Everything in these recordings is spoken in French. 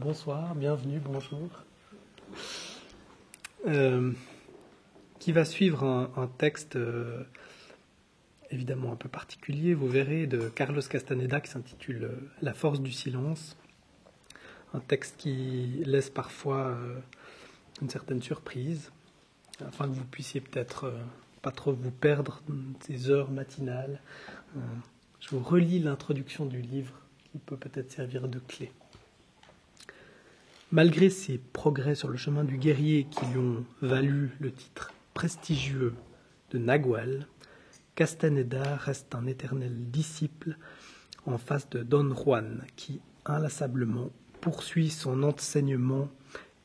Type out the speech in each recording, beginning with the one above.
bonsoir, bienvenue, bonjour. Euh, qui va suivre un, texte euh, évidemment un peu particulier, vous verrez, de Carlos Castaneda qui s'intitule euh, La force du silence. Un texte qui laisse parfois une certaine surprise, afin que vous puissiez peut-être pas trop vous perdre ces heures matinales. je vous relis l'introduction du livre qui peut peut-être servir de clé. Malgré ses progrès sur le chemin du guerrier qui lui ont valu le titre prestigieux de Nagual, Castaneda reste un éternel disciple en face de Don Juan qui, inlassablement, poursuit son enseignement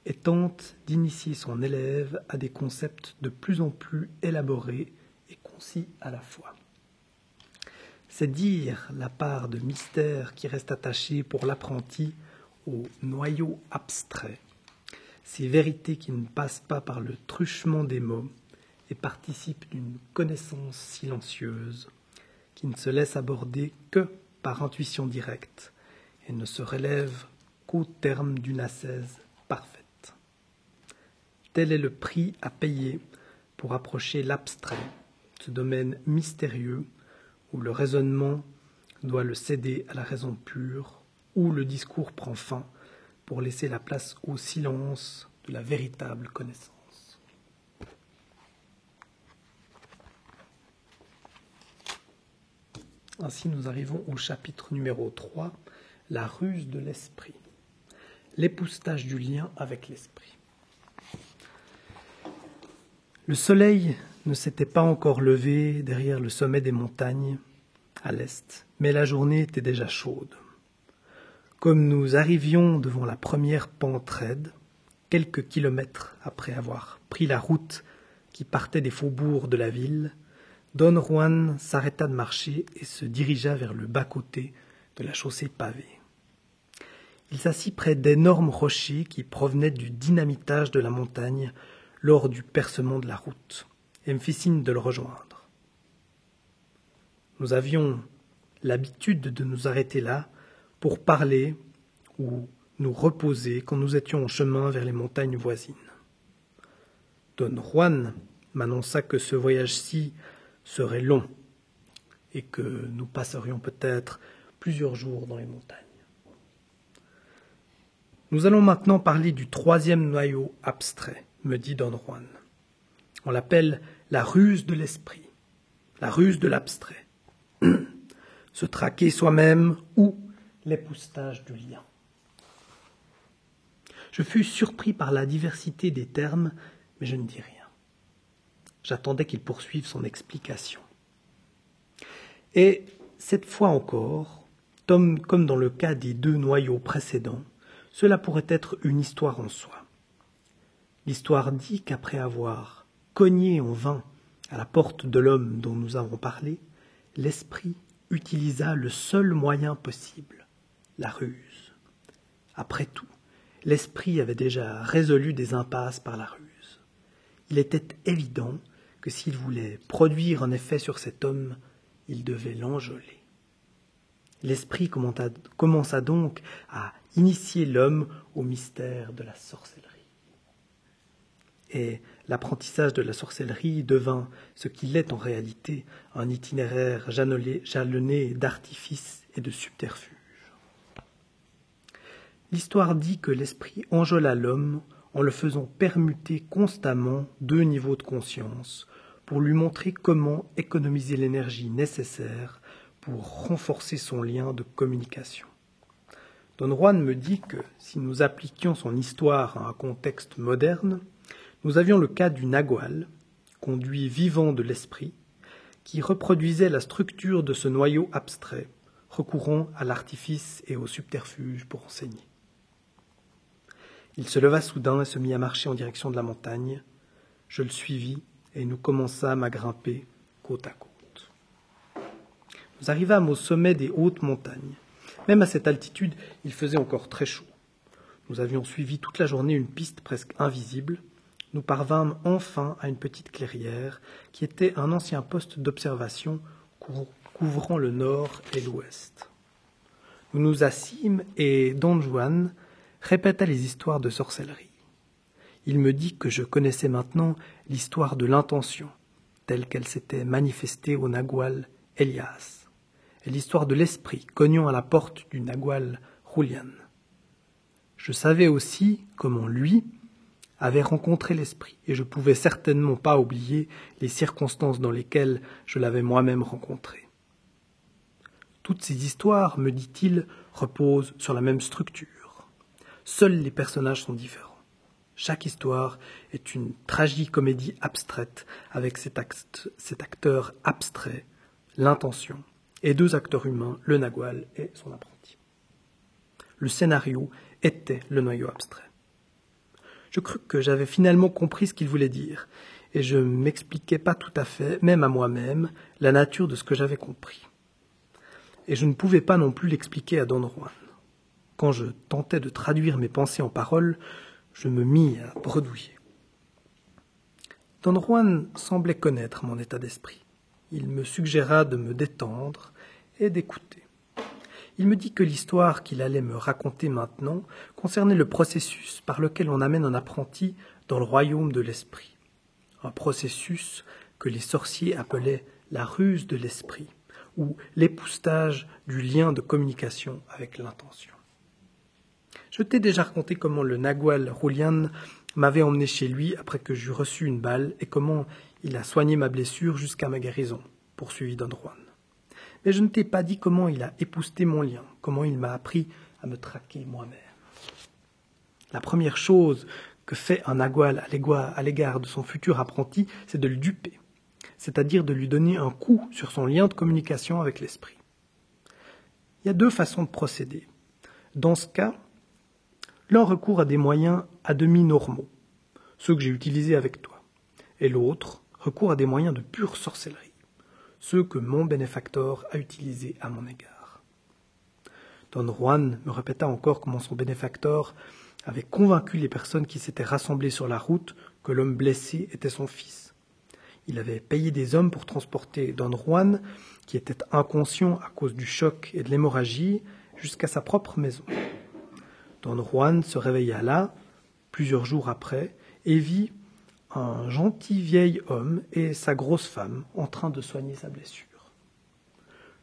et tente d'initier son élève à des concepts de plus en plus élaborés et concis à la fois. C'est dire la part de mystère qui reste attachée pour l'apprenti au noyau abstrait, ces vérités qui ne passent pas par le truchement des mots et participent d'une connaissance silencieuse, qui ne se laisse aborder que par intuition directe et ne se relève qu'au terme d'une assaise parfaite. Tel est le prix à payer pour approcher l'abstrait, ce domaine mystérieux où le raisonnement doit le céder à la raison pure où le discours prend fin pour laisser la place au silence de la véritable connaissance. Ainsi nous arrivons au chapitre numéro 3, la ruse de l'esprit, l'époustage du lien avec l'esprit. Le soleil ne s'était pas encore levé derrière le sommet des montagnes, à l'est, mais la journée était déjà chaude. Comme nous arrivions devant la première pente raide, quelques kilomètres après avoir pris la route qui partait des faubourgs de la ville, Don Juan s'arrêta de marcher et se dirigea vers le bas-côté de la chaussée pavée. Il s'assit près d'énormes rochers qui provenaient du dynamitage de la montagne lors du percement de la route, et me fit signe de le rejoindre. Nous avions l'habitude de nous arrêter là pour parler ou nous reposer quand nous étions en chemin vers les montagnes voisines. Don Juan m'annonça que ce voyage-ci serait long et que nous passerions peut-être plusieurs jours dans les montagnes. Nous allons maintenant parler du troisième noyau abstrait, me dit Don Juan. On l'appelle la ruse de l'esprit, la ruse de l'abstrait. Se traquer soi-même ou l'époustage du lien. Je fus surpris par la diversité des termes, mais je ne dis rien. J'attendais qu'il poursuive son explication. Et cette fois encore, comme dans le cas des deux noyaux précédents, cela pourrait être une histoire en soi. L'histoire dit qu'après avoir cogné en vain à la porte de l'homme dont nous avons parlé, l'esprit utilisa le seul moyen possible, la ruse. Après tout, l'esprit avait déjà résolu des impasses par la ruse. Il était évident que s'il voulait produire un effet sur cet homme, il devait l'enjoler. L'esprit commença donc à initier l'homme au mystère de la sorcellerie. Et l'apprentissage de la sorcellerie devint ce qu'il est en réalité, un itinéraire jalonné d'artifices et de subterfuges. L'histoire dit que l'esprit enjola l'homme en le faisant permuter constamment deux niveaux de conscience pour lui montrer comment économiser l'énergie nécessaire pour renforcer son lien de communication. Don Juan me dit que si nous appliquions son histoire à un contexte moderne, nous avions le cas du nagual, conduit vivant de l'esprit, qui reproduisait la structure de ce noyau abstrait, recourant à l'artifice et au subterfuge pour enseigner. Il se leva soudain et se mit à marcher en direction de la montagne. Je le suivis et nous commençâmes à grimper côte à côte. Nous arrivâmes au sommet des hautes montagnes. Même à cette altitude, il faisait encore très chaud. Nous avions suivi toute la journée une piste presque invisible. Nous parvînmes enfin à une petite clairière qui était un ancien poste d'observation couvrant le nord et l'ouest. Nous nous assîmes et Don Juan répéta les histoires de sorcellerie. Il me dit que je connaissais maintenant l'histoire de l'intention, telle qu'elle s'était manifestée au Nagual Elias, et l'histoire de l'esprit cognant à la porte du Nagual Julian. Je savais aussi comment lui avait rencontré l'esprit, et je pouvais certainement pas oublier les circonstances dans lesquelles je l'avais moi-même rencontré. Toutes ces histoires, me dit-il, reposent sur la même structure. Seuls les personnages sont différents. Chaque histoire est une tragicomédie abstraite avec cet, cet acteur abstrait, l'intention, et deux acteurs humains, le Nagual et son apprenti. Le scénario était le noyau abstrait. Je crus que j'avais finalement compris ce qu'il voulait dire, et je ne m'expliquais pas tout à fait, même à moi-même, la nature de ce que j'avais compris. Et je ne pouvais pas non plus l'expliquer à Don Juan. Quand je tentais de traduire mes pensées en paroles, je me mis à bredouiller. Don Juan semblait connaître mon état d'esprit. Il me suggéra de me détendre et d'écouter. Il me dit que l'histoire qu'il allait me raconter maintenant concernait le processus par lequel on amène un apprenti dans le royaume de l'esprit. Un processus que les sorciers appelaient la ruse de l'esprit ou l'époustage du lien de communication avec l'intention. Je t'ai déjà raconté comment le Nagual Julian m'avait emmené chez lui après que j'eus reçu une balle et comment il a soigné ma blessure jusqu'à ma guérison, poursuivit Don Juan. Mais je ne t'ai pas dit comment il a épousté mon lien, comment il m'a appris à me traquer moi-même. La première chose que fait un Nagual à l'égard de son futur apprenti, c'est de le duper, c'est-à-dire de lui donner un coup sur son lien de communication avec l'esprit. Il y a deux façons de procéder. Dans ce cas, L'un recourt à des moyens à demi normaux, ceux que j'ai utilisés avec toi, et l'autre recourt à des moyens de pure sorcellerie, ceux que mon bénéfacteur a utilisés à mon égard. Don Juan me répéta encore comment son bénéfacteur avait convaincu les personnes qui s'étaient rassemblées sur la route que l'homme blessé était son fils. Il avait payé des hommes pour transporter Don Juan, qui était inconscient à cause du choc et de l'hémorragie, jusqu'à sa propre maison. Don Juan se réveilla là, plusieurs jours après, et vit un gentil vieil homme et sa grosse femme en train de soigner sa blessure.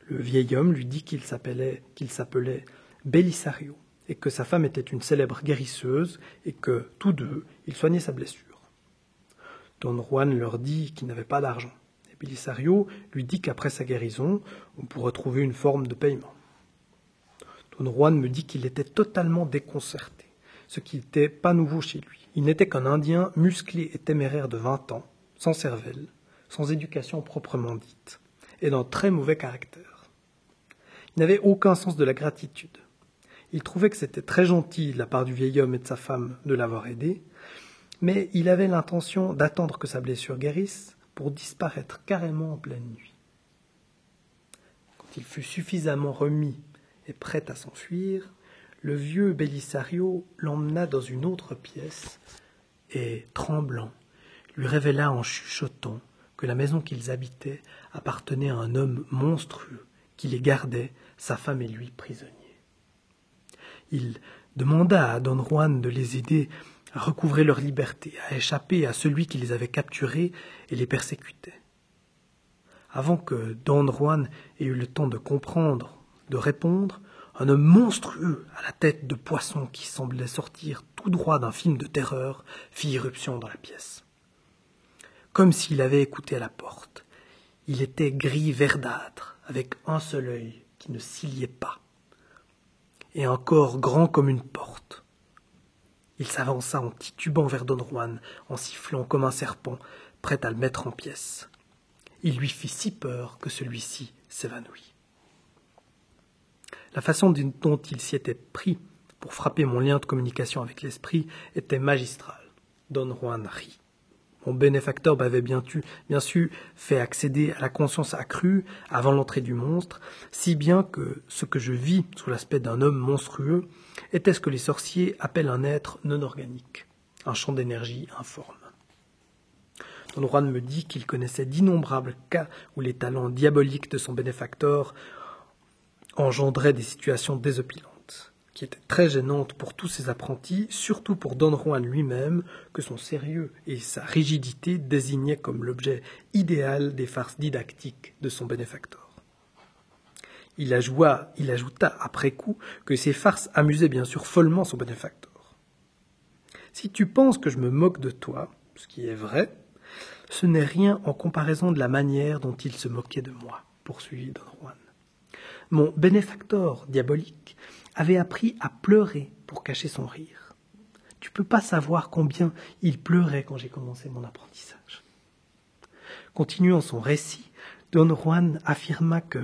Le vieil homme lui dit qu'il s'appelait, qu'il s'appelait Belisario et que sa femme était une célèbre guérisseuse et que, tous deux, ils soignaient sa blessure. Don Juan leur dit qu'il n'avait pas d'argent. Et Belisario lui dit qu'après sa guérison, on pourrait trouver une forme de paiement. Juan me dit qu'il était totalement déconcerté, ce qui n'était pas nouveau chez lui. Il n'était qu'un Indien musclé et téméraire de vingt ans, sans cervelle, sans éducation proprement dite, et d'un très mauvais caractère. Il n'avait aucun sens de la gratitude. Il trouvait que c'était très gentil de la part du vieil homme et de sa femme de l'avoir aidé, mais il avait l'intention d'attendre que sa blessure guérisse pour disparaître carrément en pleine nuit. Quand il fut suffisamment remis et prêt à s'enfuir, le vieux Belisario l'emmena dans une autre pièce et, tremblant, lui révéla en chuchotant que la maison qu'ils habitaient appartenait à un homme monstrueux qui les gardait, sa femme et lui prisonniers. Il demanda à Don Juan de les aider à recouvrer leur liberté, à échapper à celui qui les avait capturés et les persécutait. Avant que Don Juan ait eu le temps de comprendre de répondre, un homme monstrueux à la tête de poisson qui semblait sortir tout droit d'un film de terreur fit irruption dans la pièce. Comme s'il avait écouté à la porte. Il était gris verdâtre, avec un seul œil qui ne s'iliait pas, et un corps grand comme une porte. Il s'avança en titubant vers Don Juan, en sifflant comme un serpent, prêt à le mettre en pièces. Il lui fit si peur que celui-ci s'évanouit. La façon dont il s'y était pris pour frapper mon lien de communication avec l'esprit était magistrale. Don Juan rit. Mon bénéfacteur m'avait bien, bien sûr fait accéder à la conscience accrue avant l'entrée du monstre, si bien que ce que je vis sous l'aspect d'un homme monstrueux était ce que les sorciers appellent un être non organique, un champ d'énergie informe. Don Juan me dit qu'il connaissait d'innombrables cas où les talents diaboliques de son bénéfacteur engendrait des situations désopilantes. qui était très gênante pour tous ses apprentis, surtout pour Don Juan lui-même, que son sérieux et sa rigidité désignaient comme l'objet idéal des farces didactiques de son bénéfacteur. Il, il ajouta après coup que ces farces amusaient bien sûr follement son bénéfacteur. Si tu penses que je me moque de toi, ce qui est vrai, ce n'est rien en comparaison de la manière dont il se moquait de moi, poursuivit Don Juan. Mon bénéfacteur diabolique avait appris à pleurer pour cacher son rire. Tu peux pas savoir combien il pleurait quand j'ai commencé mon apprentissage. Continuant son récit, Don Juan affirma que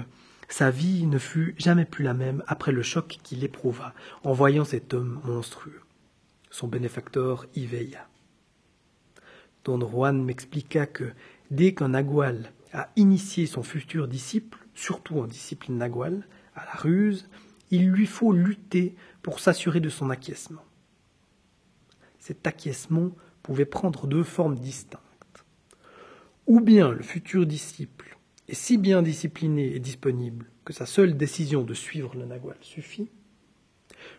sa vie ne fut jamais plus la même après le choc qu'il éprouva en voyant cet homme monstrueux. Son bénéfacteur y veilla. Don Juan m'expliqua que dès qu'un nagual a initié son futur disciple, surtout en discipline nagual, à la ruse, il lui faut lutter pour s'assurer de son acquiescement. Cet acquiescement pouvait prendre deux formes distinctes. Ou bien le futur disciple est si bien discipliné et disponible que sa seule décision de suivre le nagual suffit,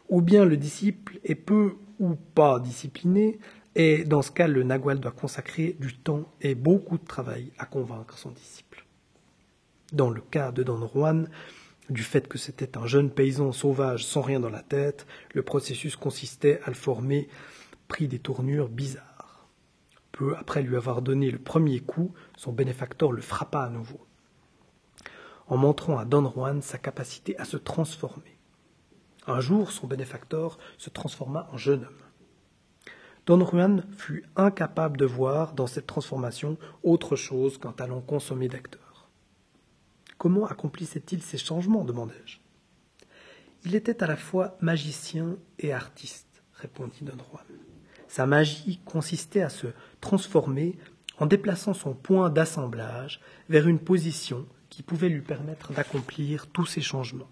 ou bien le disciple est peu ou pas discipliné, et dans ce cas, le nagual doit consacrer du temps et beaucoup de travail à convaincre son disciple. Dans le cas de Don Juan, du fait que c'était un jeune paysan sauvage sans rien dans la tête, le processus consistait à le former pris des tournures bizarres. Peu après lui avoir donné le premier coup, son bénéfacteur le frappa à nouveau, en montrant à Don Juan sa capacité à se transformer. Un jour, son bénéfacteur se transforma en jeune homme. Don Juan fut incapable de voir dans cette transformation autre chose qu'un talent consommé d'acteur. Comment accomplissait-il ces changements demandai-je. Il était à la fois magicien et artiste, répondit Don Juan. Sa magie consistait à se transformer en déplaçant son point d'assemblage vers une position qui pouvait lui permettre d'accomplir tous ces changements.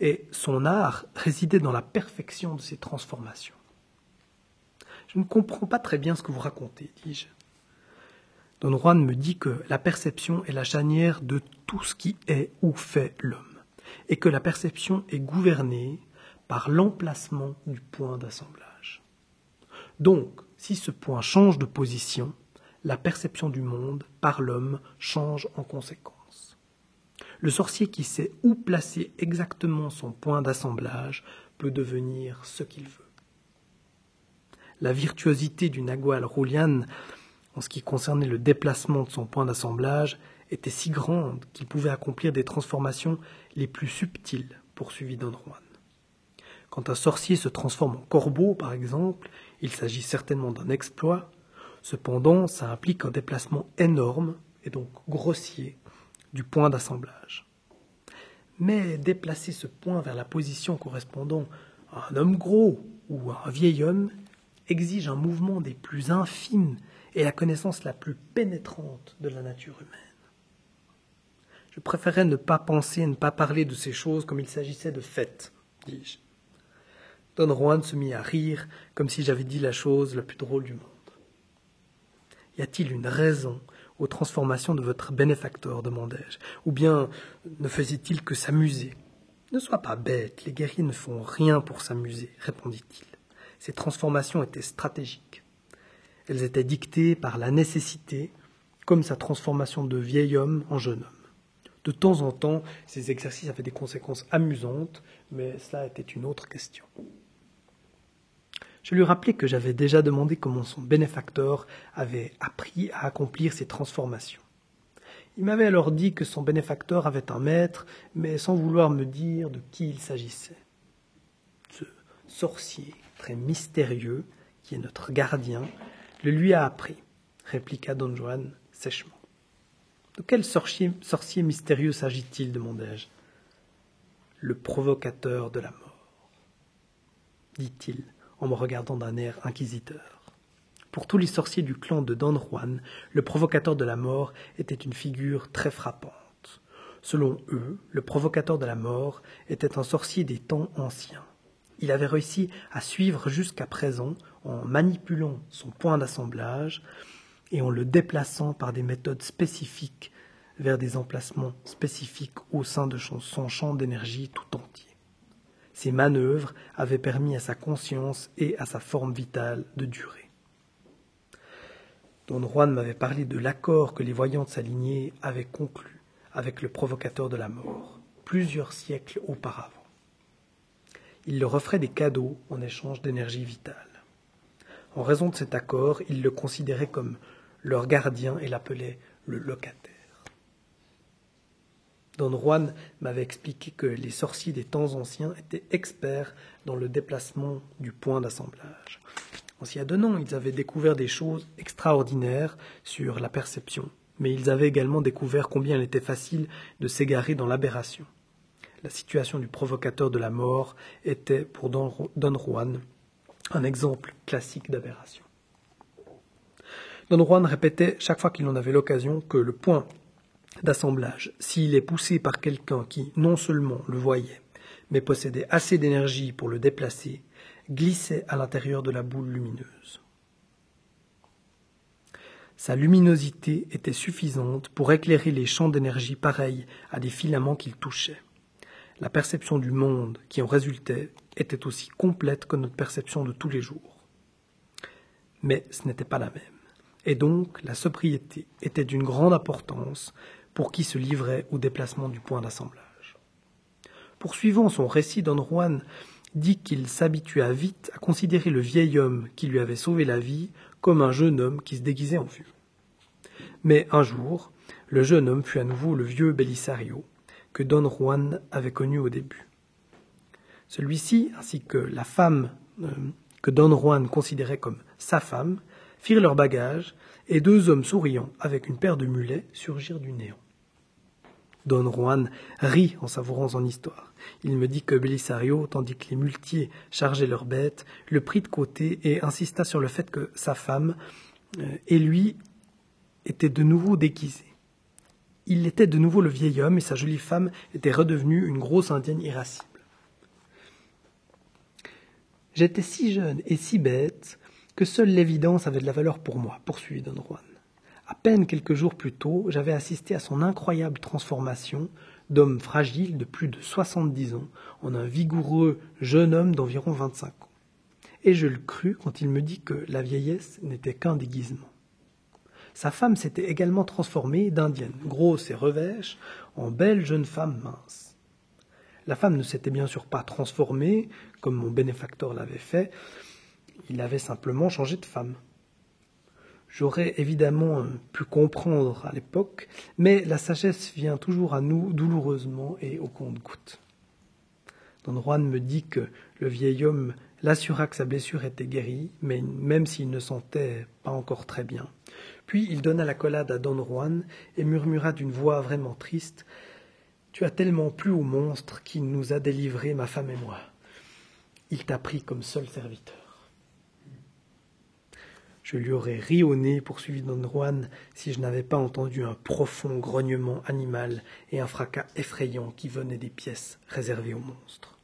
Et son art résidait dans la perfection de ces transformations. Je ne comprends pas très bien ce que vous racontez, dis-je. Don Juan me dit que la perception est la chanière de tout ce qui est ou fait l'homme, et que la perception est gouvernée par l'emplacement du point d'assemblage. Donc, si ce point change de position, la perception du monde par l'homme change en conséquence. Le sorcier qui sait où placer exactement son point d'assemblage peut devenir ce qu'il veut. La virtuosité du Nagual Roulian en ce qui concernait le déplacement de son point d'assemblage, était si grande qu'il pouvait accomplir des transformations les plus subtiles, poursuivit Don Juan. Quand un sorcier se transforme en corbeau, par exemple, il s'agit certainement d'un exploit. Cependant, ça implique un déplacement énorme, et donc grossier, du point d'assemblage. Mais déplacer ce point vers la position correspondant à un homme gros ou à un vieil homme exige un mouvement des plus infimes et la connaissance la plus pénétrante de la nature humaine. Je préférais ne pas penser ne pas parler de ces choses comme il s'agissait de fêtes, dis-je. Don Juan se mit à rire comme si j'avais dit la chose la plus drôle du monde. Y a-t-il une raison aux transformations de votre bénéfacteur demandai-je. Ou bien ne faisait-il que s'amuser? Ne sois pas bête, les guerriers ne font rien pour s'amuser, répondit-il. Ces transformations étaient stratégiques. Elles étaient dictées par la nécessité, comme sa transformation de vieil homme en jeune homme. De temps en temps, ces exercices avaient des conséquences amusantes, mais cela était une autre question. Je lui rappelai que j'avais déjà demandé comment son bénéfacteur avait appris à accomplir ces transformations. Il m'avait alors dit que son bénéfacteur avait un maître, mais sans vouloir me dire de qui il s'agissait. Ce sorcier très mystérieux, qui est notre gardien, le lui a appris, répliqua don Juan sèchement. De quel sorcier, sorcier mystérieux s'agit-il demandai-je. Le provocateur de la mort, dit-il en me regardant d'un air inquisiteur. Pour tous les sorciers du clan de Don Juan, le provocateur de la mort était une figure très frappante. Selon eux, le provocateur de la mort était un sorcier des temps anciens. Il avait réussi à suivre jusqu'à présent en manipulant son point d'assemblage et en le déplaçant par des méthodes spécifiques vers des emplacements spécifiques au sein de son champ d'énergie tout entier. Ces manœuvres avaient permis à sa conscience et à sa forme vitale de durer. Don Juan m'avait parlé de l'accord que les sa lignée avaient conclu avec le provocateur de la mort, plusieurs siècles auparavant. Il leur offrait des cadeaux en échange d'énergie vitale. En raison de cet accord, ils le considéraient comme leur gardien et l'appelaient le locataire. Don Juan m'avait expliqué que les sorciers des temps anciens étaient experts dans le déplacement du point d'assemblage. En s'y adonnant, ils avaient découvert des choses extraordinaires sur la perception, mais ils avaient également découvert combien il était facile de s'égarer dans l'aberration. La situation du provocateur de la mort était pour Don Juan un exemple classique d'aberration. Don Juan répétait chaque fois qu'il en avait l'occasion que le point d'assemblage, s'il est poussé par quelqu'un qui non seulement le voyait, mais possédait assez d'énergie pour le déplacer, glissait à l'intérieur de la boule lumineuse. Sa luminosité était suffisante pour éclairer les champs d'énergie pareils à des filaments qu'il touchait. La perception du monde qui en résultait était aussi complète que notre perception de tous les jours. Mais ce n'était pas la même. Et donc la sobriété était d'une grande importance pour qui se livrait au déplacement du point d'assemblage. Poursuivant son récit, Don Juan dit qu'il s'habitua vite à considérer le vieil homme qui lui avait sauvé la vie comme un jeune homme qui se déguisait en vieux. Mais un jour, le jeune homme fut à nouveau le vieux Belisario que Don Juan avait connu au début. Celui-ci, ainsi que la femme euh, que Don Juan considérait comme sa femme, firent leur bagage, et deux hommes souriants avec une paire de mulets surgirent du néant. Don Juan rit en savourant son histoire. Il me dit que Belisario, tandis que les muletiers chargeaient leurs bêtes, le prit de côté et insista sur le fait que sa femme euh, et lui étaient de nouveau déguisés. Il était de nouveau le vieil homme et sa jolie femme était redevenue une grosse indienne irascible. J'étais si jeune et si bête que seule l'évidence avait de la valeur pour moi, poursuivit Don Juan. À peine quelques jours plus tôt, j'avais assisté à son incroyable transformation d'homme fragile de plus de soixante-dix ans en un vigoureux jeune homme d'environ vingt-cinq ans. Et je le crus quand il me dit que la vieillesse n'était qu'un déguisement. Sa femme s'était également transformée d'indienne, grosse et revêche, en belle jeune femme mince. La femme ne s'était bien sûr pas transformée, comme mon bénéfacteur l'avait fait, il avait simplement changé de femme. J'aurais évidemment pu comprendre à l'époque, mais la sagesse vient toujours à nous douloureusement et au compte-gouttes. Don Juan me dit que le vieil homme l'assura que sa blessure était guérie, même s'il ne sentait pas encore très bien. Puis il donna la collade à Don Juan et murmura d'une voix vraiment triste Tu as tellement plu au monstre qui nous a délivrés, ma femme et moi. Il t'a pris comme seul serviteur. Je lui aurais ri au nez, poursuivit Don Juan, si je n'avais pas entendu un profond grognement animal et un fracas effrayant qui venait des pièces réservées aux monstres.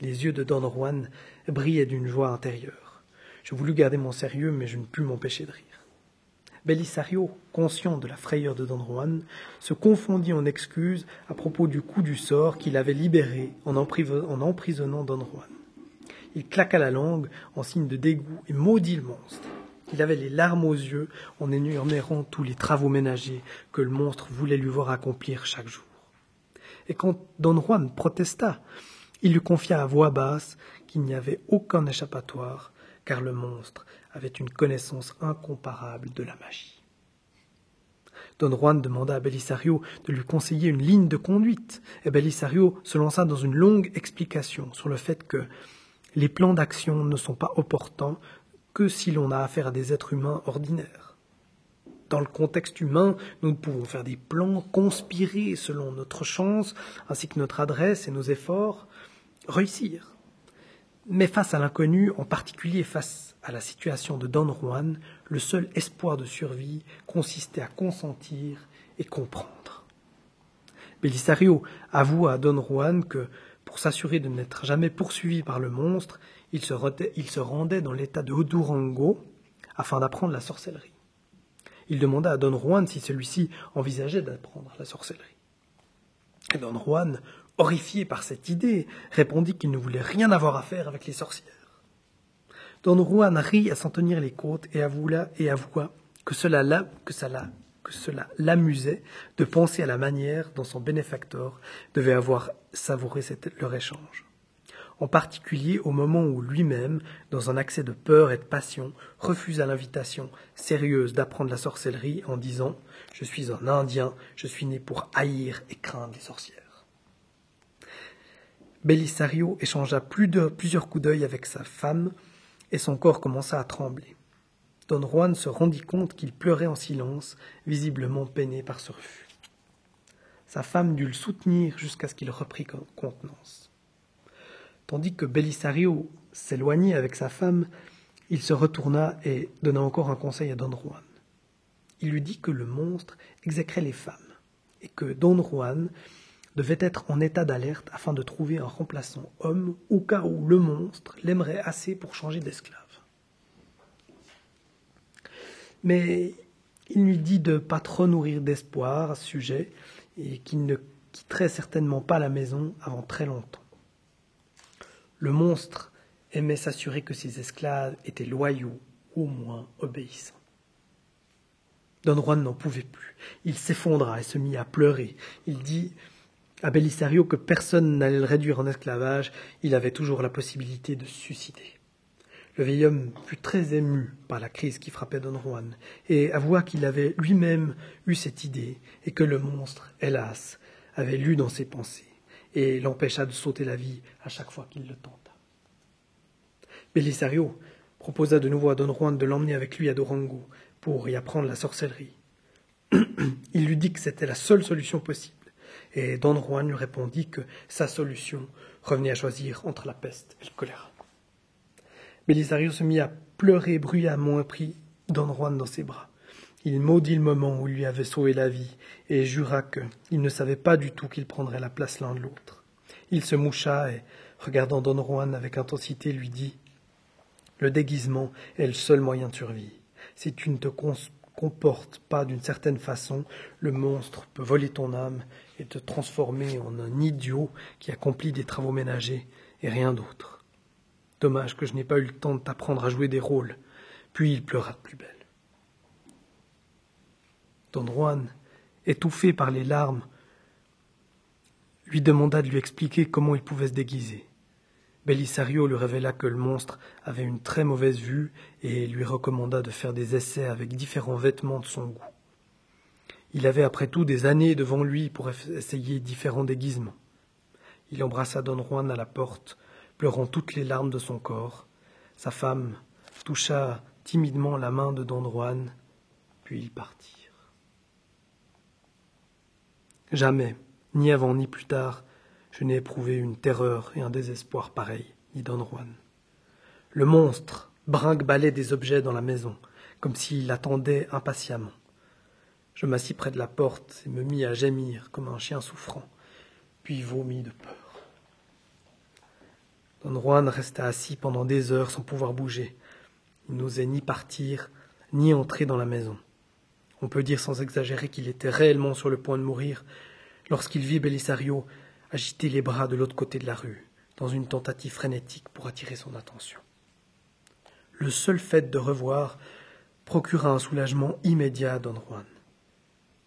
Les yeux de Don Juan brillaient d'une joie intérieure. Je voulus garder mon sérieux, mais je ne pus m'empêcher de rire. Belisario, conscient de la frayeur de Don Juan, se confondit en excuses à propos du coup du sort qu'il avait libéré en, emprisonnant Don Juan. Il claqua la langue en signe de dégoût et maudit le monstre. Il avait les larmes aux yeux en énumérant tous les travaux ménagers que le monstre voulait lui voir accomplir chaque jour. Et quand Don Juan protesta, il lui confia à voix basse qu'il n'y avait aucun échappatoire, car le monstre avait une connaissance incomparable de la magie. Don Juan demanda à Belisario de lui conseiller une ligne de conduite, et Belisario se lança dans une longue explication sur le fait que les plans d'action ne sont pas opportuns que si l'on a affaire à des êtres humains ordinaires. Dans le contexte humain, nous pouvons faire des plans, conspirer selon notre chance, ainsi que notre adresse et nos efforts, réussir. Mais face à l'inconnu, en particulier face à la situation de Don Juan, le seul espoir de survie consistait à consentir et comprendre. Belisario avoua à Don Juan que, pour s'assurer de n'être jamais poursuivi par le monstre, il se, rendait dans l'état de Durango afin d'apprendre la sorcellerie. Il demanda à Don Juan si celui-ci envisageait d'apprendre la sorcellerie. Et Don Juan, horrifié par cette idée, répondit qu'il ne voulait rien avoir à faire avec les sorcières. Don Juan rit à s'en tenir les côtes et avoua, que cela l'amusait de penser à la manière dont son bénéfacteur devait avoir savouré leur échange. En particulier au moment où lui-même, dans un accès de peur et de passion, refusa l'invitation sérieuse d'apprendre la sorcellerie en disant Je suis un Indien, je suis né pour haïr et craindre les sorcières. Belisario échangea plusieurs coups d'œil avec sa femme, et son corps commença à trembler. Don Juan se rendit compte qu'il pleurait en silence, visiblement peiné par ce refus. Sa femme dut le soutenir jusqu'à ce qu'il reprît contenance. Tandis que Belisario s'éloignait avec sa femme, il se retourna et donna encore un conseil à Don Juan. Il lui dit que le monstre exécrait les femmes et que Don Juan devait être en état d'alerte afin de trouver un remplaçant homme au cas où le monstre l'aimerait assez pour changer d'esclave mais il lui dit de ne pas trop nourrir d'espoir à ce sujet et qu'il ne quitterait certainement pas la maison avant très longtemps. Le monstre aimait s'assurer que ses esclaves étaient loyaux, au moins obéissants. Don Juan n'en pouvait plus. Il s'effondra et se mit à pleurer. Il dit à Belisario que personne n'allait le réduire en esclavage, il avait toujours la possibilité de suicider. Le vieil homme fut très ému par la crise qui frappait Don Juan, et avoua qu'il avait lui-même eu cette idée, et que le monstre, hélas, avait lu dans ses pensées, et l'empêcha de sauter la vie à chaque fois qu'il le tenta. Belisario proposa de nouveau à Don Juan de l'emmener avec lui à Durango pour y apprendre la sorcellerie. Il lui dit que c'était la seule solution possible, et Don Juan lui répondit que sa solution revenait à choisir entre la peste et le choléra. Belisario se mit à pleurer bruyamment et prit Don Juan dans ses bras. Il maudit le moment où il lui avait sauvé la vie et jura qu'il ne savait pas du tout qu'il prendrait la place l'un de l'autre. Il se moucha et, regardant Don Juan avec intensité, lui dit Le déguisement est le seul moyen de survie. Si tu ne te comportes pas d'une certaine façon, le monstre peut voler ton âme et te transformer en un idiot qui accomplit des travaux ménagers et rien d'autre. Dommage que je n'ai pas eu le temps de t'apprendre à jouer des rôles. Puis il pleura de plus belle. Don Juan, étouffé par les larmes, lui demanda de lui expliquer comment il pouvait se déguiser. Belisario lui révéla que le monstre avait une très mauvaise vue et lui recommanda de faire des essais avec différents vêtements de son goût. Il avait après tout des années devant lui pour essayer différents déguisements. Il embrassa Don Juan à la porte pleurant toutes les larmes de son corps. Sa femme toucha timidement la main de Don Juan, puis ils partirent. Jamais, ni avant ni plus tard, je n'ai éprouvé une terreur et un désespoir pareils, dit Don Juan. Le monstre brinque-ballait des objets dans la maison, comme s'il attendait impatiemment. Je m'assis près de la porte et me mis à gémir comme un chien souffrant, puis vomis de peur. Don Juan resta assis pendant des heures sans pouvoir bouger. Il n'osait ni partir, ni entrer dans la maison. On peut dire sans exagérer qu'il était réellement sur le point de mourir lorsqu'il vit Belisario agiter les bras de l'autre côté de la rue, dans une tentative frénétique pour attirer son attention. Le seul fait de revoir procura un soulagement immédiat à Don Juan.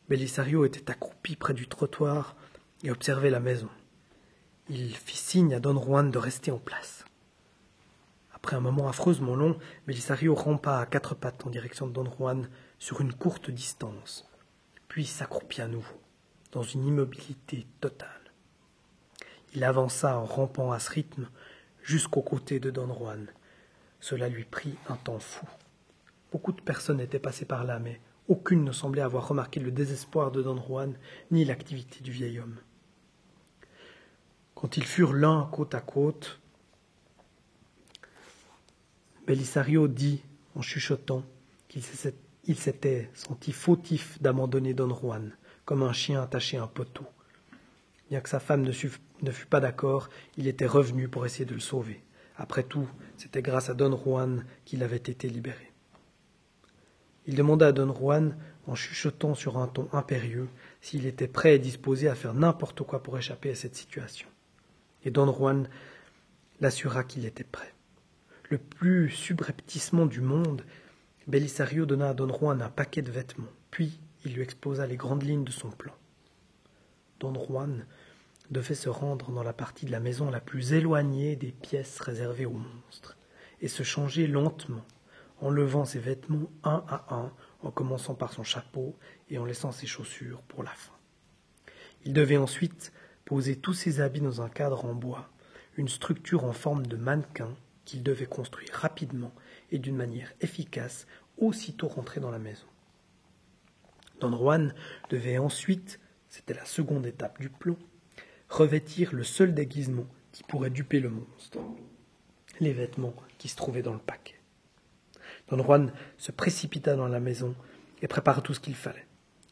Belisario était accroupi près du trottoir et observait la maison. Il fit signe à Don Juan de rester en place. Après un moment affreusement long, Belisario rampa à quatre pattes en direction de Don Juan sur une courte distance, puis s'accroupit à nouveau, dans une immobilité totale. Il avança en rampant à ce rythme jusqu'aux côtés de Don Juan. Cela lui prit un temps fou. Beaucoup de personnes étaient passées par là, mais aucune ne semblait avoir remarqué le désespoir de Don Juan ni l'activité du vieil homme. Quand ils furent l'un côte à côte, Belisario dit en chuchotant qu'il s'était senti fautif d'abandonner Don Juan, comme un chien attaché à un poteau. Bien que sa femme ne, ne fût pas d'accord, il était revenu pour essayer de le sauver. Après tout, c'était grâce à Don Juan qu'il avait été libéré. Il demanda à Don Juan, en chuchotant sur un ton impérieux, s'il était prêt et disposé à faire n'importe quoi pour échapper à cette situation. Et Don Juan l'assura qu'il était prêt. Le plus subrepticement du monde, Belisario donna à Don Juan un paquet de vêtements, puis il lui exposa les grandes lignes de son plan. Don Juan devait se rendre dans la partie de la maison la plus éloignée des pièces réservées aux monstres, et se changer lentement, en levant ses vêtements un à un, en commençant par son chapeau et en laissant ses chaussures pour la fin. Il devait ensuite poser tous ses habits dans un cadre en bois, une structure en forme de mannequin qu'il devait construire rapidement et d'une manière efficace aussitôt rentré dans la maison. Don Juan devait ensuite, c'était la seconde étape du plan, revêtir le seul déguisement qui pourrait duper le monstre, les vêtements qui se trouvaient dans le paquet. Don Juan se précipita dans la maison et prépara tout ce qu'il fallait.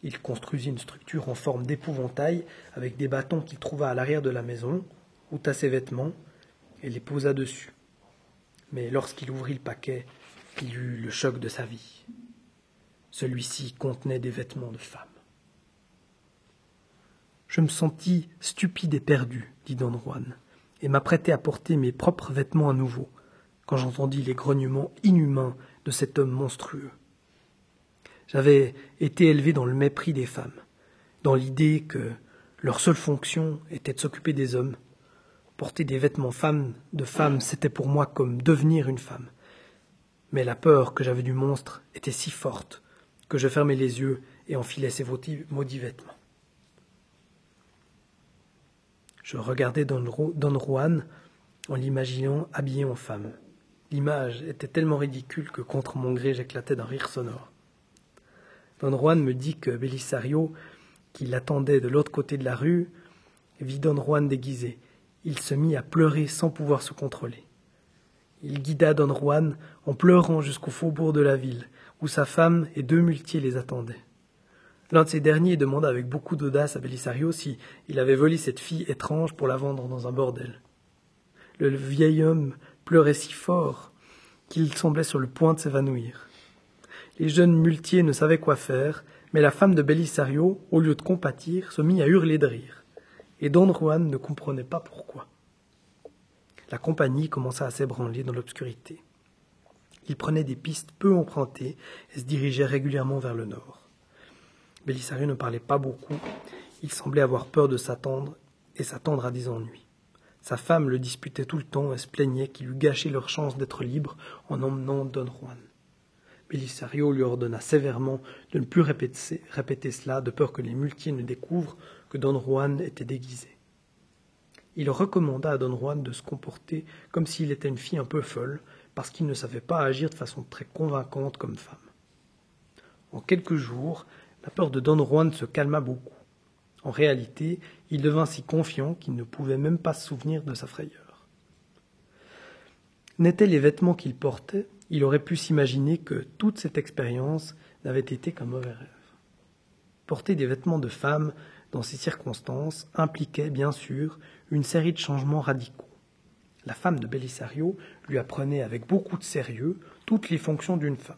Il construisit une structure en forme d'épouvantail avec des bâtons qu'il trouva à l'arrière de la maison, ôta ses vêtements et les posa dessus. Mais lorsqu'il ouvrit le paquet, il eut le choc de sa vie. Celui-ci contenait des vêtements de femme. Je me sentis stupide et perdu, dit Don Juan, et m'apprêtai à porter mes propres vêtements à nouveau, quand j'entendis les grognements inhumains de cet homme monstrueux. J'avais été élevé dans le mépris des femmes, dans l'idée que leur seule fonction était de s'occuper des hommes. Porter des vêtements femmes de femmes, c'était pour moi comme devenir une femme. Mais la peur que j'avais du monstre était si forte que je fermai les yeux et enfilai ces maudits vêtements. Je regardais Don, Juan en l'imaginant habillé en femme. L'image était tellement ridicule que contre mon gré j'éclatais d'un rire sonore. Don Juan me dit que Belisario, qui l'attendait de l'autre côté de la rue, vit Don Juan déguisé. Il se mit à pleurer sans pouvoir se contrôler. Il guida Don Juan en pleurant jusqu'au faubourg de la ville, où sa femme et deux muletiers les attendaient. L'un de ces derniers demanda avec beaucoup d'audace à Belisario si il avait volé cette fille étrange pour la vendre dans un bordel. Le vieil homme pleurait si fort qu'il semblait sur le point de s'évanouir. Les jeunes muletiers ne savaient quoi faire, mais la femme de Belisario, au lieu de compatir, se mit à hurler de rire. Et Don Juan ne comprenait pas pourquoi. La compagnie commença à s'ébranler dans l'obscurité. Il prenait des pistes peu empruntées et se dirigeait régulièrement vers le nord. Belisario ne parlait pas beaucoup. Il semblait avoir peur de s'attendre et s'attendre à des ennuis. Sa femme le disputait tout le temps et se plaignait qu'il eût gâché leur chance d'être libre en emmenant Don Juan. Belisario lui ordonna sévèrement de ne plus répéter, répéter cela de peur que les muletiers ne découvrent que Don Juan était déguisé. Il recommanda à Don Juan de se comporter comme s'il était une fille un peu folle, parce qu'il ne savait pas agir de façon très convaincante comme femme. En quelques jours, la peur de Don Juan se calma beaucoup. En réalité, il devint si confiant qu'il ne pouvait même pas se souvenir de sa frayeur. N'étaient les vêtements qu'il portait, il aurait pu s'imaginer que toute cette expérience n'avait été qu'un mauvais rêve. Porter des vêtements de femme dans ces circonstances impliquait bien sûr une série de changements radicaux. La femme de Belisario lui apprenait avec beaucoup de sérieux toutes les fonctions d'une femme.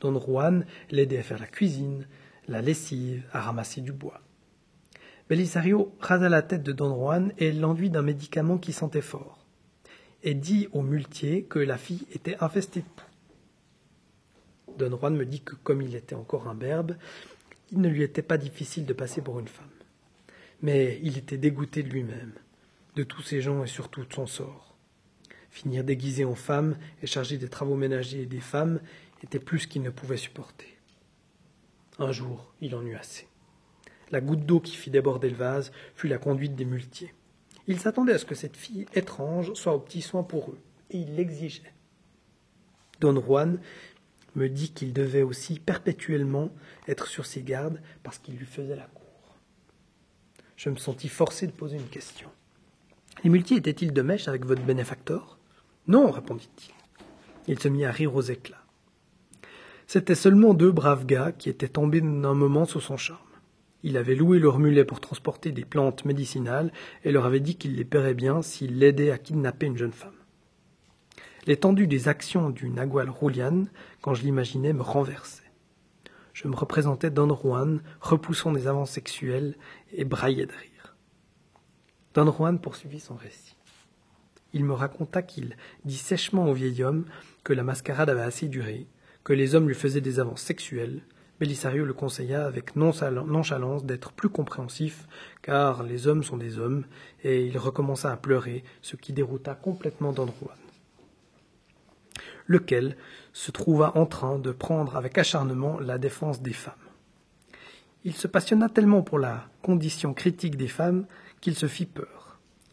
Don Juan l'aidait à faire la cuisine, la lessive, à ramasser du bois. Belisario rasa la tête de Don Juan et l'enduit d'un médicament qui sentait fort, et dit au muletier que la fille était infestée de poux. Don Juan me dit que comme il était encore un berbe, il ne lui était pas difficile de passer pour une femme. Mais il était dégoûté de lui-même, de tous ces gens et surtout de son sort. Finir déguisé en femme et chargé des travaux ménagers des femmes était plus qu'il ne pouvait supporter. Un jour, il en eut assez. La goutte d'eau qui fit déborder le vase fut la conduite des muletiers. Ils s'attendaient à ce que cette fille étrange soit au petit soin pour eux, et ils l'exigeaient. Don Juan me dit qu'il devait aussi perpétuellement être sur ses gardes parce qu'il lui faisait la cour. Je me sentis forcé de poser une question. Les muletiers étaient-ils de mèche avec votre bénéfacteur? Non, répondit-il. Il se mit à rire aux éclats. C'étaient seulement deux braves gars qui étaient tombés d'un moment sous son charme. Il avait loué leur mulet pour transporter des plantes médicinales et leur avait dit qu'il les paierait bien s'ils l'aidaient à kidnapper une jeune femme. L'étendue des actions du Nagual Roulian, quand je l'imaginais, me renversait. je me représentais Don Juan repoussant des avances sexuelles et braillait de rire. Don Juan poursuivit son récit. Il me raconta qu'il dit sèchement au vieil homme que la mascarade avait assez duré, que les hommes lui faisaient des avances sexuelles. Belisario le conseilla avec nonchalance d'être plus compréhensif, car les hommes sont des hommes, et il recommença à pleurer, ce qui dérouta complètement Don Juan lequel se trouva en train de prendre avec acharnement la défense des femmes. Il se passionna tellement pour la condition critique des femmes qu'il se fit peur.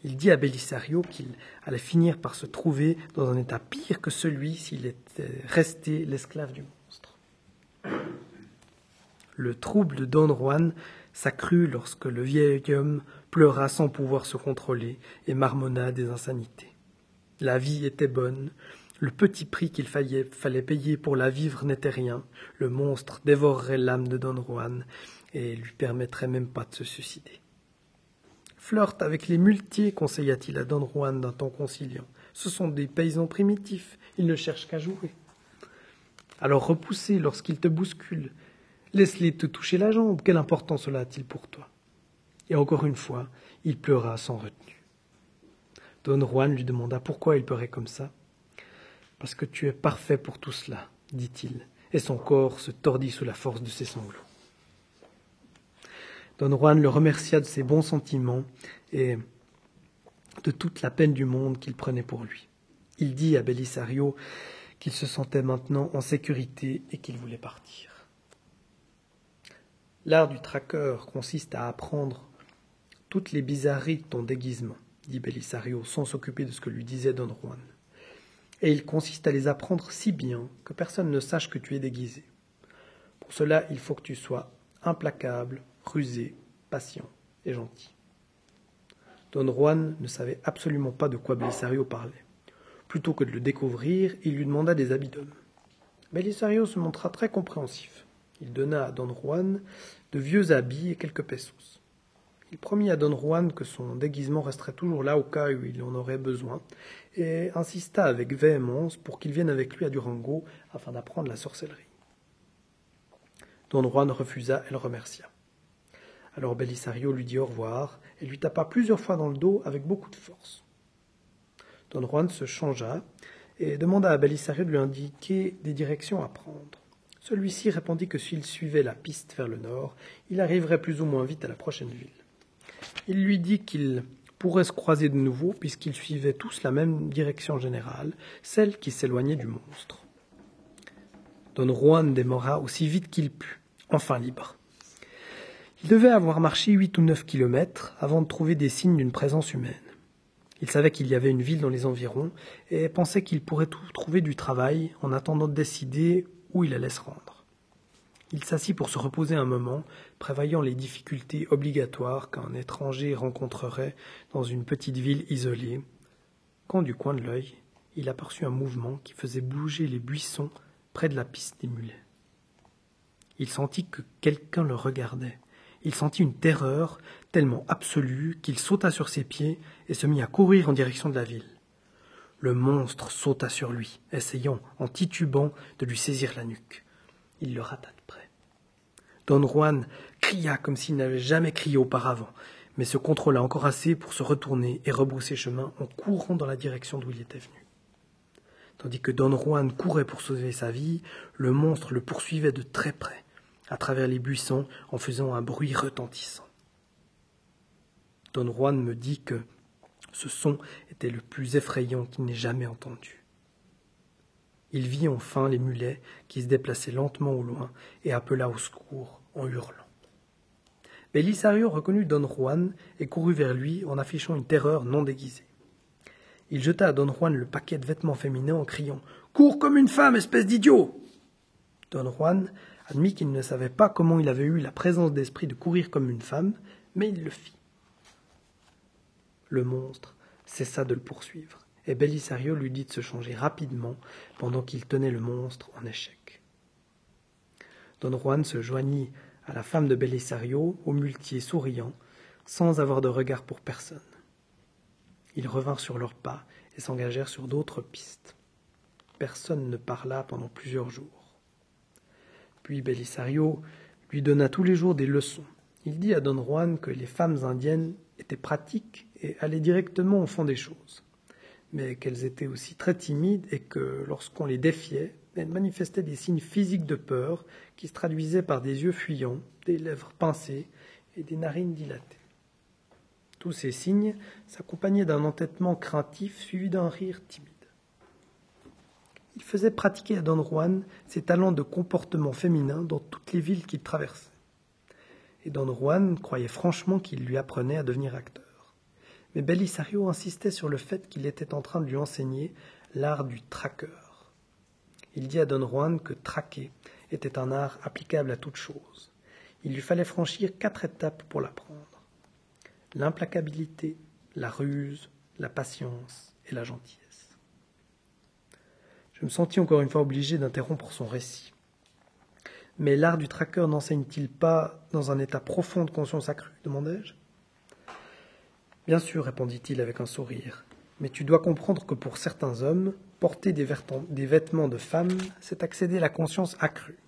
Il dit à Belisario qu'il allait finir par se trouver dans un état pire que celui s'il était resté l'esclave du monstre. Le trouble de Don Juan s'accrut lorsque le vieil homme pleura sans pouvoir se contrôler et marmonna des insanités. La vie était bonne, le petit prix qu'il fallait, payer pour la vivre n'était rien. Le monstre dévorerait l'âme de Don Juan et lui permettrait même pas de se suicider. Flirte avec les muletiers, conseilla-t-il à Don Juan d'un ton conciliant. Ce sont des paysans primitifs, ils ne cherchent qu'à jouer. Alors repoussez lorsqu'ils te bousculent. Laisse-les te toucher la jambe, quelle importance cela a-t-il pour toi? Et encore une fois, il pleura sans retenue. Don Juan lui demanda pourquoi il pleurait comme ça parce que tu es parfait pour tout cela, dit-il, et son corps se tordit sous la force de ses sanglots. Don Juan le remercia de ses bons sentiments et de toute la peine du monde qu'il prenait pour lui. Il dit à Belisario qu'il se sentait maintenant en sécurité et qu'il voulait partir. L'art du traqueur consiste à apprendre toutes les bizarreries de ton déguisement, dit Belisario, sans s'occuper de ce que lui disait Don Juan et il consiste à les apprendre si bien que personne ne sache que tu es déguisé. Pour cela, il faut que tu sois implacable, rusé, patient et gentil. Don Juan ne savait absolument pas de quoi Belisario parlait. Plutôt que de le découvrir, il lui demanda des habits d'homme. Belisario se montra très compréhensif. Il donna à Don Juan de vieux habits et quelques pesos. Il promit à Don Juan que son déguisement resterait toujours là au cas où il en aurait besoin, et insista avec véhémence pour qu'il vienne avec lui à Durango afin d'apprendre la sorcellerie. Don Juan refusa et le remercia. Alors Belisario lui dit au revoir et lui tapa plusieurs fois dans le dos avec beaucoup de force. Don Juan se changea et demanda à Belisario de lui indiquer des directions à prendre. Celui-ci répondit que s'il suivait la piste vers le nord, il arriverait plus ou moins vite à la prochaine ville. Il lui dit qu'ils pourraient se croiser de nouveau puisqu'ils suivaient tous la même direction générale, celle qui s'éloignait du monstre. Don Juan démora aussi vite qu'il put, enfin libre. Il devait avoir marché huit ou neuf kilomètres avant de trouver des signes d'une présence humaine. Il savait qu'il y avait une ville dans les environs et pensait qu'il pourrait trouver du travail en attendant de décider où il allait se rendre. Il s'assit pour se reposer un moment, prévoyant les difficultés obligatoires qu'un étranger rencontrerait dans une petite ville isolée, quand du coin de l'œil, il aperçut un mouvement qui faisait bouger les buissons près de la piste des mulets. Il sentit que quelqu'un le regardait. Il sentit une terreur tellement absolue qu'il sauta sur ses pieds et se mit à courir en direction de la ville. Le monstre sauta sur lui, essayant, en titubant, de lui saisir la nuque. Il le rata de près. Don Juan cria comme s'il n'avait jamais crié auparavant, mais se contrôla encore assez pour se retourner et rebrousser chemin en courant dans la direction d'où il était venu. Tandis que Don Juan courait pour sauver sa vie, le monstre le poursuivait de très près, à travers les buissons, en faisant un bruit retentissant. Don Juan me dit que ce son était le plus effrayant qu'il n'ait jamais entendu. Il vit enfin les mulets qui se déplaçaient lentement au loin et appela au secours en hurlant. Belisario reconnut Don Juan et courut vers lui en affichant une terreur non déguisée. Il jeta à Don Juan le paquet de vêtements féminins en criant Cours comme une femme, espèce d'idiot Don Juan admit qu'il ne savait pas comment il avait eu la présence d'esprit de courir comme une femme, mais il le fit. Le monstre cessa de le poursuivre et Belisario lui dit de se changer rapidement pendant qu'il tenait le monstre en échec. Don Juan se joignit à la femme de Belisario, au muletier souriant, sans avoir de regard pour personne. Ils revinrent sur leurs pas et s'engagèrent sur d'autres pistes. Personne ne parla pendant plusieurs jours. Puis Belisario lui donna tous les jours des leçons. Il dit à Don Juan que les femmes indiennes étaient pratiques et allaient directement au fond des choses, mais qu'elles étaient aussi très timides et que lorsqu'on les défiait, elles manifestaient des signes physiques de peur qui se traduisaient par des yeux fuyants, des lèvres pincées et des narines dilatées. Tous ces signes s'accompagnaient d'un entêtement craintif suivi d'un rire timide. Il faisait pratiquer à Don Juan ses talents de comportement féminin dans toutes les villes qu'il traversait. Et Don Juan croyait franchement qu'il lui apprenait à devenir acteur. Mais Belisario insistait sur le fait qu'il était en train de lui enseigner l'art du traqueur. Il dit à Don Juan que traquer était un art applicable à toute chose. Il lui fallait franchir quatre étapes pour l'apprendre. L'implacabilité, la ruse, la patience et la gentillesse. Je me sentis encore une fois obligé d'interrompre son récit. Mais l'art du traqueur n'enseigne-t-il pas dans un état profond de conscience accrue demandai-je. Bien sûr, répondit-il avec un sourire, mais tu dois comprendre que pour certains hommes, porter des, vêtements de femme, c'est accéder à la conscience accrue.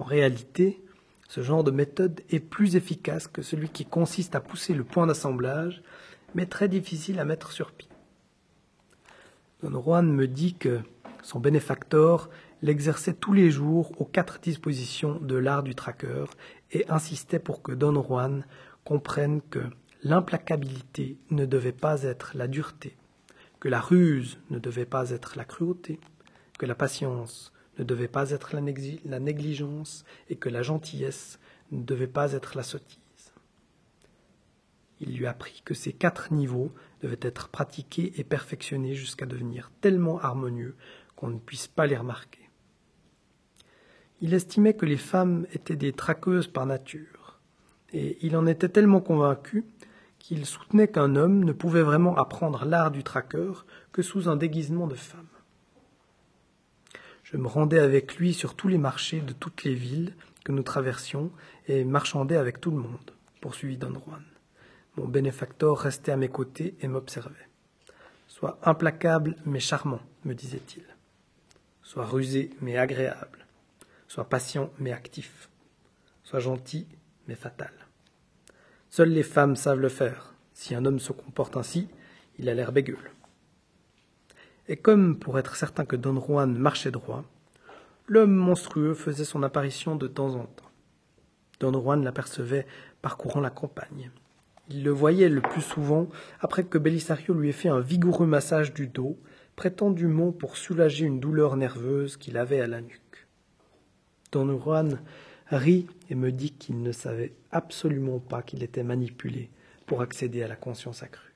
En réalité, ce genre de méthode est plus efficace que celui qui consiste à pousser le point d'assemblage, mais très difficile à mettre sur pied. Don Juan me dit que son bénéfacteur l'exerçait tous les jours aux quatre dispositions de l'art du traqueur et insistait pour que Don Juan comprenne que l'implacabilité ne devait pas être la dureté, que la ruse ne devait pas être la cruauté, que la patience ne devait pas être la négligence et que la gentillesse ne devait pas être la sottise. Il lui apprit que ces quatre niveaux devaient être pratiqués et perfectionnés jusqu'à devenir tellement harmonieux qu'on ne puisse pas les remarquer. Il estimait que les femmes étaient des traqueuses par nature, et il en était tellement convaincu qu'il soutenait qu'un homme ne pouvait vraiment apprendre l'art du traqueur que sous un déguisement de femme. Je me rendais avec lui sur tous les marchés de toutes les villes que nous traversions et marchandais avec tout le monde, poursuivit Don Juan. Mon bénéfacteur restait à mes côtés et m'observait. Sois implacable mais charmant, me disait-il. Sois rusé mais agréable. Sois patient mais actif. Sois gentil mais fatal. Seules les femmes savent le faire. Si un homme se comporte ainsi, il a l'air bégueule. Et comme pour être certain que Don Juan marchait droit, l'homme monstrueux faisait son apparition de temps en temps. Don Juan l'apercevait parcourant la campagne. Il le voyait le plus souvent après que Belisario lui ait fait un vigoureux massage du dos, prétendument pour soulager une douleur nerveuse qu'il avait à la nuque. Don Juan rit et me dit qu'il ne savait absolument pas qu'il était manipulé pour accéder à la conscience accrue.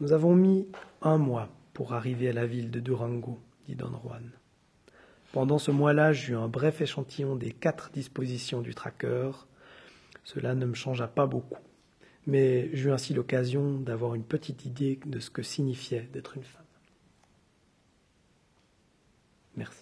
Nous avons mis un mois pour arriver à la ville de Durango, dit Don Juan. Pendant ce mois-là, j'eus un bref échantillon des quatre dispositions du tracker, cela ne me changea pas beaucoup, mais j'eus ainsi l'occasion d'avoir une petite idée de ce que signifiait d'être une femme. Merci.